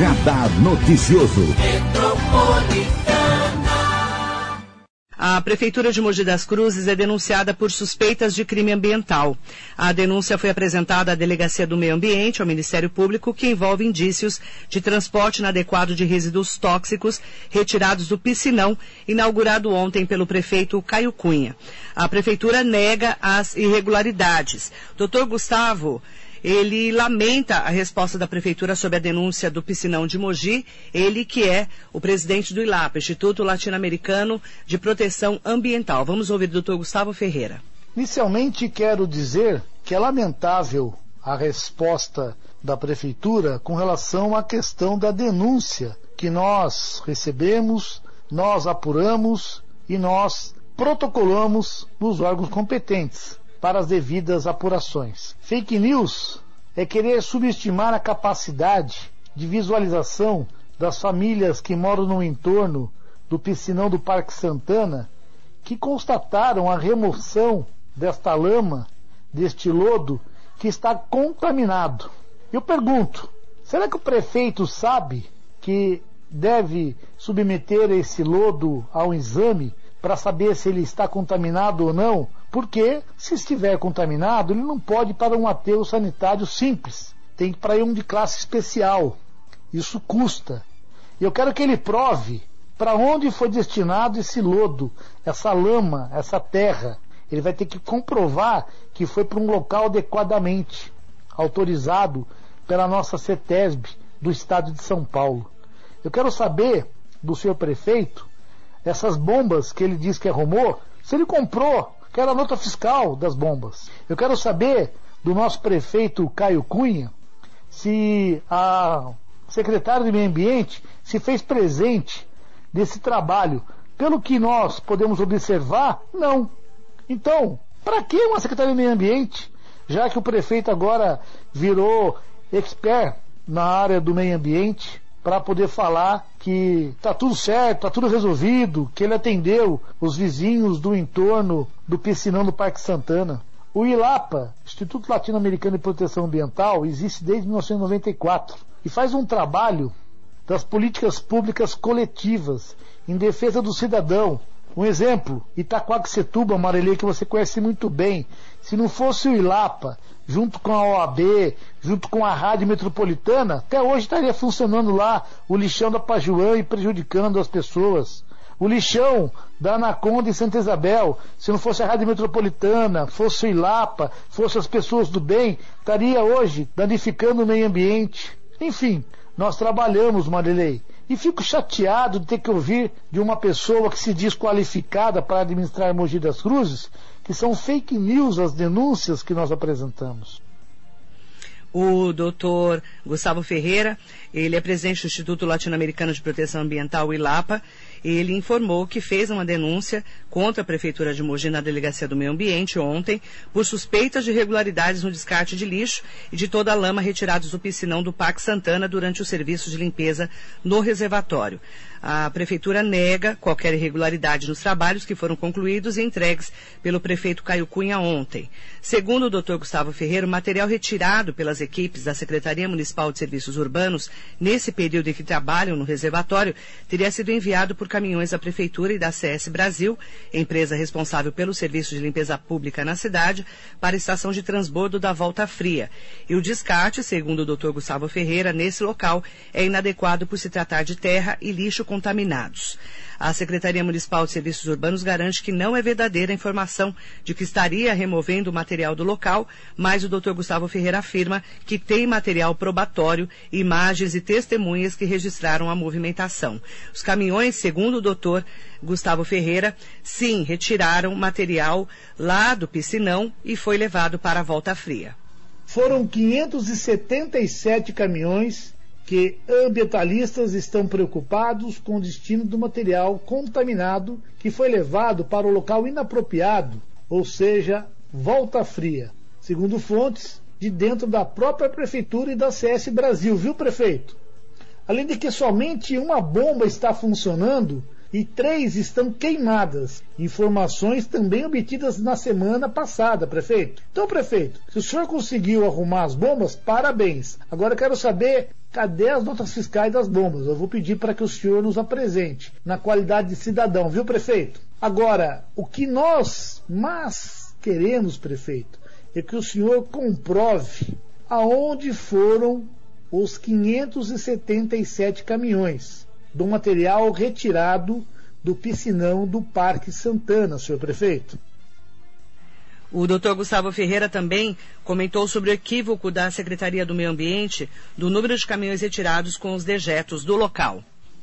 Radar Noticioso. A Prefeitura de Mogi das Cruzes é denunciada por suspeitas de crime ambiental. A denúncia foi apresentada à Delegacia do Meio Ambiente, ao Ministério Público, que envolve indícios de transporte inadequado de resíduos tóxicos retirados do piscinão, inaugurado ontem pelo prefeito Caio Cunha. A Prefeitura nega as irregularidades. Doutor Gustavo, ele lamenta a resposta da Prefeitura sobre a denúncia do piscinão de Mogi, ele que é o presidente do ILAP, Instituto Latino-Americano de Proteção Ambiental. Vamos ouvir o doutor Gustavo Ferreira. Inicialmente quero dizer que é lamentável a resposta da Prefeitura com relação à questão da denúncia que nós recebemos, nós apuramos e nós protocolamos nos órgãos competentes para as devidas apurações. Fake news é querer subestimar a capacidade de visualização das famílias que moram no entorno do piscinão do Parque Santana, que constataram a remoção desta lama, deste lodo, que está contaminado. Eu pergunto, será que o prefeito sabe que deve submeter esse lodo ao exame para saber se ele está contaminado ou não, porque se estiver contaminado, ele não pode ir para um aterro sanitário simples, tem que ir para um de classe especial. Isso custa. E eu quero que ele prove para onde foi destinado esse lodo, essa lama, essa terra. Ele vai ter que comprovar que foi para um local adequadamente autorizado pela nossa CETESB do estado de São Paulo. Eu quero saber do senhor prefeito essas bombas que ele diz que arrumou, se ele comprou, que era a nota fiscal das bombas. Eu quero saber do nosso prefeito Caio Cunha se a secretária de Meio Ambiente se fez presente desse trabalho. Pelo que nós podemos observar, não. Então, para que uma secretaria de Meio Ambiente, já que o prefeito agora virou expert na área do meio ambiente? para poder falar que tá tudo certo, tá tudo resolvido, que ele atendeu os vizinhos do entorno do piscinão do Parque Santana. O ILAPA, Instituto Latino-Americano de Proteção Ambiental, existe desde 1994 e faz um trabalho das políticas públicas coletivas em defesa do cidadão. Um exemplo, Itaquaquecetuba, Marelê, que você conhece muito bem. Se não fosse o ILAPA, junto com a OAB, junto com a Rádio Metropolitana, até hoje estaria funcionando lá o lixão da Pajuã e prejudicando as pessoas. O lixão da Anaconda em Santa Isabel, se não fosse a Rádio Metropolitana, fosse o ILAPA, fosse as pessoas do bem, estaria hoje danificando o meio ambiente. Enfim, nós trabalhamos, Marilei, e fico chateado de ter que ouvir de uma pessoa que se diz qualificada para administrar Mogi das Cruzes, que são fake news as denúncias que nós apresentamos. O doutor Gustavo Ferreira, ele é presidente do Instituto Latino-Americano de Proteção Ambiental, o ILAPA, ele informou que fez uma denúncia contra a Prefeitura de Mogi na Delegacia do Meio Ambiente ontem por suspeitas de irregularidades no descarte de lixo e de toda a lama retirados do piscinão do Parque Santana durante o serviço de limpeza no reservatório. A Prefeitura nega qualquer irregularidade nos trabalhos que foram concluídos e entregues pelo prefeito Caio Cunha ontem. Segundo o Dr. Gustavo Ferreira, o material retirado pelas equipes da Secretaria Municipal de Serviços Urbanos nesse período em que trabalham no reservatório teria sido enviado por caminhões da Prefeitura e da CS Brasil, empresa responsável pelo serviço de limpeza pública na cidade, para a estação de transbordo da Volta Fria. E o descarte, segundo o Dr. Gustavo Ferreira, nesse local é inadequado por se tratar de terra e lixo contaminados. A Secretaria Municipal de Serviços Urbanos garante que não é verdadeira a informação de que estaria removendo o material do local, mas o Dr. Gustavo Ferreira afirma que tem material probatório, imagens e testemunhas que registraram a movimentação. Os caminhões, segundo o doutor Gustavo Ferreira, sim, retiraram material lá do piscinão e foi levado para a volta fria. Foram 577 caminhões que ambientalistas estão preocupados com o destino do material contaminado que foi levado para o local inapropriado, ou seja, volta fria, segundo fontes de dentro da própria prefeitura e da CS Brasil, viu, prefeito? Além de que somente uma bomba está funcionando e três estão queimadas. Informações também obtidas na semana passada, prefeito. Então, prefeito, se o senhor conseguiu arrumar as bombas, parabéns. Agora quero saber Cadê as notas fiscais das bombas? Eu vou pedir para que o senhor nos apresente, na qualidade de cidadão, viu, prefeito? Agora, o que nós mais queremos, prefeito, é que o senhor comprove aonde foram os 577 caminhões do material retirado do piscinão do Parque Santana, senhor prefeito. O doutor Gustavo Ferreira também comentou sobre o equívoco da Secretaria do Meio Ambiente do número de caminhões retirados com os dejetos do local.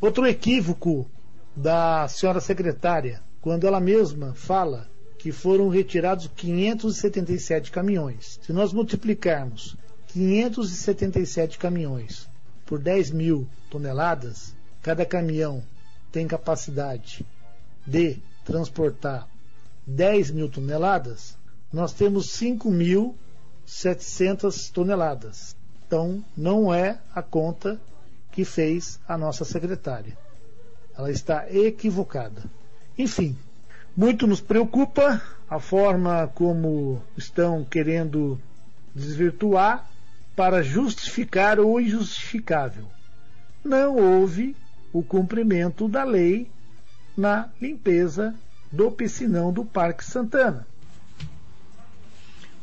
Outro equívoco da senhora secretária, quando ela mesma fala que foram retirados 577 caminhões. Se nós multiplicarmos 577 caminhões por 10 mil toneladas, cada caminhão tem capacidade de transportar 10 mil toneladas, nós temos 5.700 toneladas. Então, não é a conta que fez a nossa secretária. Ela está equivocada. Enfim, muito nos preocupa a forma como estão querendo desvirtuar para justificar o injustificável. Não houve o cumprimento da lei na limpeza do piscinão do Parque Santana.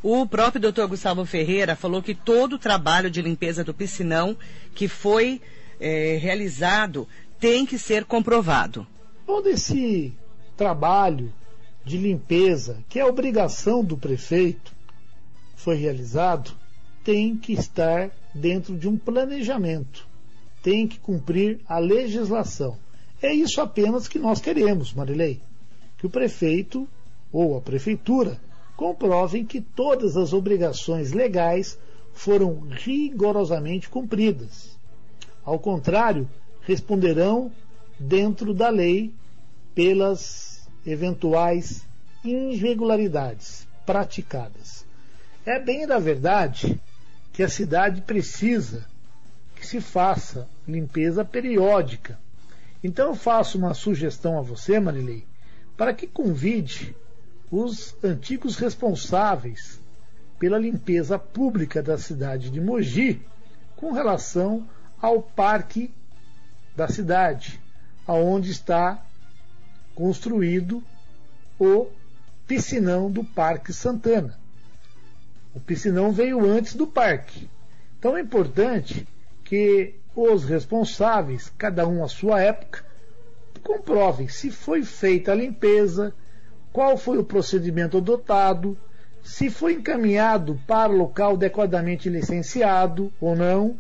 O próprio doutor Gustavo Ferreira falou que todo o trabalho de limpeza do piscinão que foi é, realizado tem que ser comprovado. Todo esse trabalho de limpeza, que é obrigação do prefeito, foi realizado, tem que estar dentro de um planejamento, tem que cumprir a legislação. É isso apenas que nós queremos, Marilei, que o prefeito ou a prefeitura comprovem que todas as obrigações legais foram rigorosamente cumpridas. Ao contrário, responderão dentro da lei pelas eventuais irregularidades praticadas. É bem da verdade que a cidade precisa que se faça limpeza periódica. Então eu faço uma sugestão a você, Marilei, para que convide os antigos responsáveis pela limpeza pública da cidade de Mogi com relação ao parque da cidade, aonde está construído o piscinão do Parque Santana. O piscinão veio antes do parque. Então é importante que os responsáveis, cada um à sua época, comprovem se foi feita a limpeza, qual foi o procedimento adotado, se foi encaminhado para o local adequadamente licenciado ou não,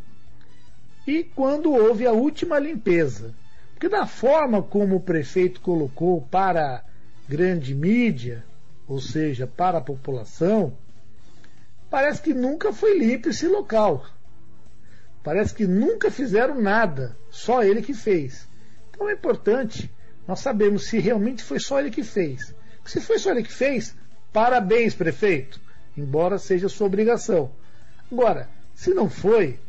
e quando houve a última limpeza. Porque da forma como o prefeito colocou para grande mídia, ou seja, para a população, parece que nunca foi limpo esse local. Parece que nunca fizeram nada, só ele que fez. Então é importante nós sabermos se realmente foi só ele que fez. Se foi só ele que fez, parabéns, prefeito, embora seja sua obrigação. Agora, se não foi,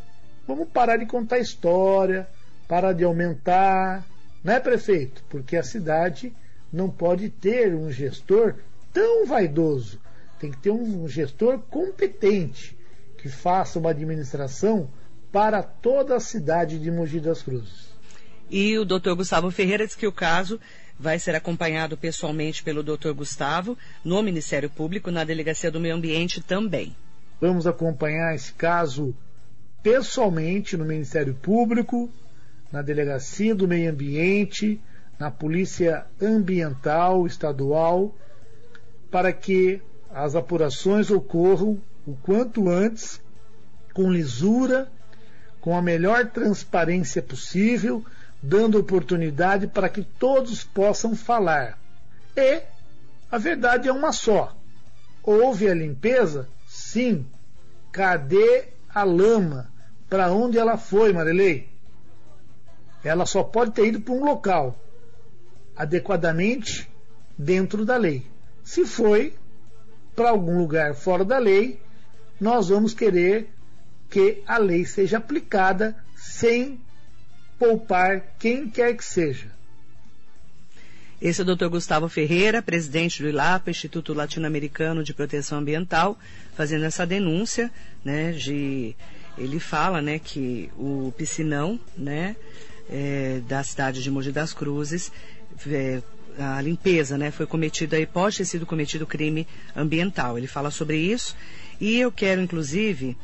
vamos parar de contar história, parar de aumentar, né, prefeito? Porque a cidade não pode ter um gestor tão vaidoso. Tem que ter um gestor competente que faça uma administração para toda a cidade de Mogi das Cruzes. E o doutor Gustavo Ferreira diz que o caso vai ser acompanhado pessoalmente pelo Dr. Gustavo no Ministério Público, na Delegacia do Meio Ambiente também. Vamos acompanhar esse caso pessoalmente no Ministério Público, na Delegacia do Meio Ambiente, na Polícia Ambiental Estadual, para que as apurações ocorram o quanto antes, com lisura, com a melhor transparência possível dando oportunidade para que todos possam falar. E a verdade é uma só. Houve a limpeza? Sim. Cadê a lama? Para onde ela foi, Marilei? Ela só pode ter ido para um local adequadamente dentro da lei. Se foi para algum lugar fora da lei, nós vamos querer que a lei seja aplicada sem poupar quem quer que seja. Esse é o Dr. Gustavo Ferreira, presidente do ILAPA, Instituto Latino-Americano de Proteção Ambiental, fazendo essa denúncia, né, de ele fala, né, que o piscinão, né, é, da cidade de Mogi das Cruzes, é, a limpeza, né, foi cometida e pode ter sido cometido crime ambiental. Ele fala sobre isso e eu quero, inclusive,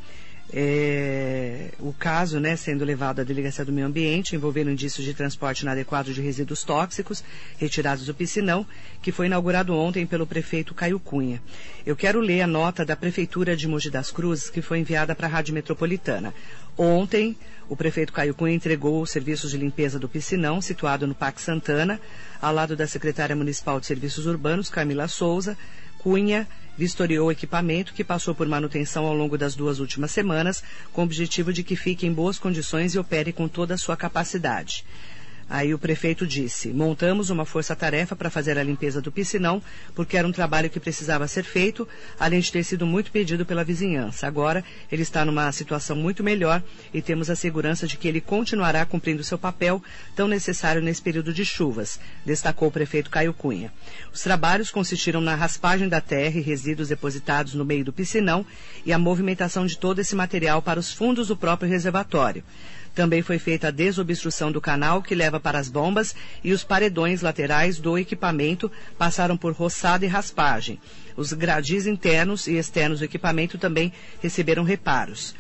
é, o caso né, sendo levado à Delegacia do Meio Ambiente, envolvendo indícios de transporte inadequado de resíduos tóxicos retirados do piscinão, que foi inaugurado ontem pelo prefeito Caio Cunha. Eu quero ler a nota da Prefeitura de Mogi das Cruzes, que foi enviada para a Rádio Metropolitana. Ontem, o prefeito Caio Cunha entregou os serviços de limpeza do piscinão, situado no Parque Santana, ao lado da secretária municipal de Serviços Urbanos, Camila Souza. Cunha vistoriou o equipamento que passou por manutenção ao longo das duas últimas semanas, com o objetivo de que fique em boas condições e opere com toda a sua capacidade. Aí o prefeito disse: montamos uma força-tarefa para fazer a limpeza do piscinão, porque era um trabalho que precisava ser feito, além de ter sido muito pedido pela vizinhança. Agora ele está numa situação muito melhor e temos a segurança de que ele continuará cumprindo seu papel tão necessário nesse período de chuvas, destacou o prefeito Caio Cunha. Os trabalhos consistiram na raspagem da terra e resíduos depositados no meio do piscinão e a movimentação de todo esse material para os fundos do próprio reservatório. Também foi feita a desobstrução do canal que leva para as bombas e os paredões laterais do equipamento passaram por roçada e raspagem. Os gradis internos e externos do equipamento também receberam reparos.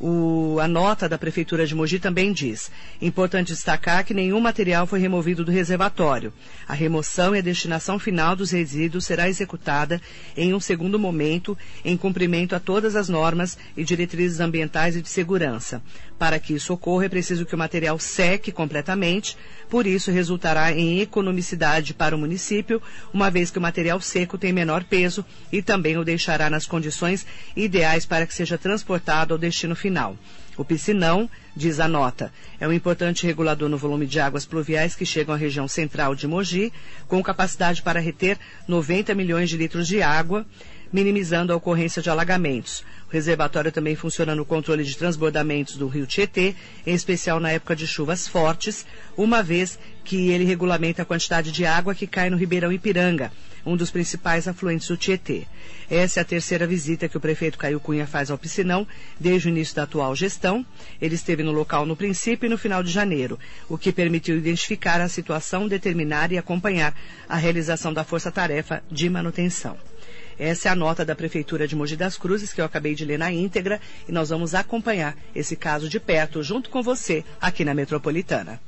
O, a nota da Prefeitura de Mogi também diz: importante destacar que nenhum material foi removido do reservatório. A remoção e a destinação final dos resíduos será executada em um segundo momento, em cumprimento a todas as normas e diretrizes ambientais e de segurança. Para que isso ocorra, é preciso que o material seque completamente, por isso resultará em economicidade para o município, uma vez que o material seco tem menor peso e também o deixará nas condições ideais para que seja transportado ao destino final. O piscinão, diz a nota, é um importante regulador no volume de águas pluviais que chegam à região central de Mogi, com capacidade para reter 90 milhões de litros de água, minimizando a ocorrência de alagamentos. O reservatório também funciona no controle de transbordamentos do rio Tietê, em especial na época de chuvas fortes, uma vez que ele regulamenta a quantidade de água que cai no Ribeirão Ipiranga, um dos principais afluentes do Tietê. Essa é a terceira visita que o prefeito Caio Cunha faz ao piscinão desde o início da atual gestão. Ele esteve no local no princípio e no final de janeiro, o que permitiu identificar a situação, determinar e acompanhar a realização da força-tarefa de manutenção. Essa é a nota da Prefeitura de Mogi das Cruzes que eu acabei de ler na íntegra e nós vamos acompanhar esse caso de perto junto com você aqui na Metropolitana.